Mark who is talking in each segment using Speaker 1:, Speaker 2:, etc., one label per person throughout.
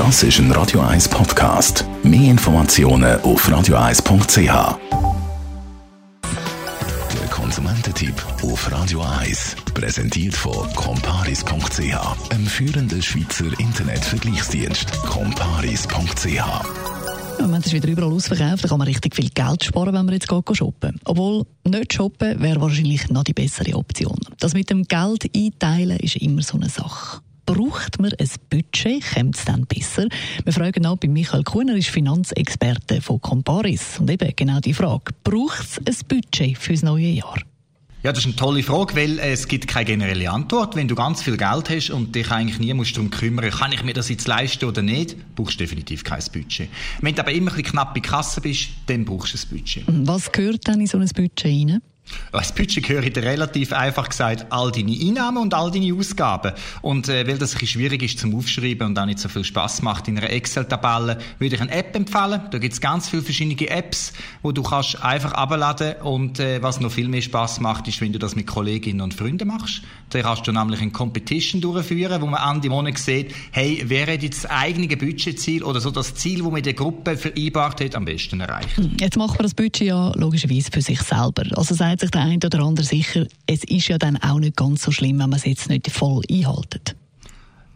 Speaker 1: Das ist ein Radio 1 Podcast. Mehr Informationen auf radio1.ch. Der Konsumententipp auf Radio 1 präsentiert von comparis.ch, einem führenden Schweizer Internetvergleichsdienst. comparis.ch
Speaker 2: Moment ist wieder überall ausverkauft, da kann man richtig viel Geld sparen, wenn man jetzt geht shoppen. Obwohl, nicht shoppen wäre wahrscheinlich noch die bessere Option. Das mit dem Geld einteilen ist immer so eine Sache. Braucht man ein Budget? Kommt es dann besser? Wir fragen auch bei Michael Kuhner, ist Finanzexperte von Comparis. Und eben genau die Frage, braucht es ein Budget fürs neue Jahr?
Speaker 3: Ja, das ist eine tolle Frage, weil es gibt keine generelle Antwort. Wenn du ganz viel Geld hast und dich eigentlich nie musst darum kümmern, kann ich mir das jetzt leisten oder nicht, brauchst du definitiv kein Budget. Wenn du aber immer ein bisschen knapp in Kasse bist, dann brauchst du ein Budget.
Speaker 2: Was gehört dann in so ein Budget rein?
Speaker 3: Als Budget gehört relativ einfach gesagt all deine Einnahmen und all deine Ausgaben. Und äh, weil das ein schwierig ist zum Aufschreiben und auch nicht so viel Spaß macht in einer Excel-Tabelle, würde ich eine App empfehlen. Da gibt es ganz viele verschiedene Apps, wo du kannst einfach abladen und äh, was noch viel mehr Spaß macht, ist, wenn du das mit Kolleginnen und Freunden machst. Da kannst du nämlich eine Competition durchführen, wo man an die Monat sieht, hey, wer hat jetzt das eigene Budgetziel oder so das Ziel, das mit der Gruppe vereinbart hat, am besten erreicht.
Speaker 2: Jetzt macht man das Budget ja logischerweise für sich selber. Also sagt sich der eine oder andere sicher, es ist ja dann auch nicht ganz so schlimm, wenn man es jetzt nicht voll einhaltet.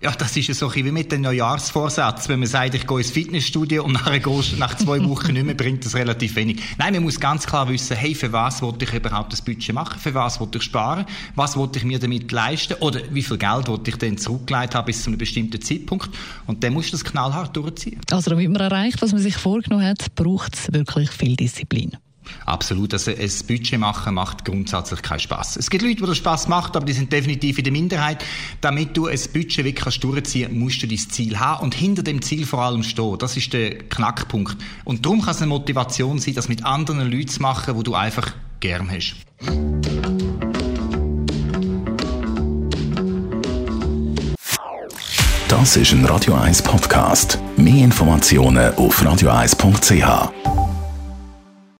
Speaker 3: Ja, das ist ja so wie mit dem Neujahrsvorsatz. Wenn man sagt, ich gehe ins Fitnessstudio und nachher gehst nach zwei Wochen nicht mehr, bringt das relativ wenig. Nein, man muss ganz klar wissen, hey, für was wollte ich überhaupt das Budget machen? Für was wollte ich sparen? Was wollte ich mir damit leisten? Oder wie viel Geld wollte ich denn zurückgelegt haben bis zu einem bestimmten Zeitpunkt? Und dann muss das knallhart durchziehen.
Speaker 2: Also damit man erreicht, was man sich vorgenommen hat, braucht es wirklich viel Disziplin.
Speaker 3: Absolut. Also ein Budget machen macht grundsätzlich keinen Spaß. Es gibt Leute, die das Spaß macht, aber die sind definitiv in der Minderheit. Damit du ein Budget wirklich durchziehen kannst, musst du dein Ziel haben und hinter dem Ziel vor allem stehen. Das ist der Knackpunkt. Und darum kann es eine Motivation sein, das mit anderen Leuten zu machen, wo du einfach gern hast.
Speaker 1: Das ist ein Radio 1 Podcast. Mehr Informationen auf radio1.ch.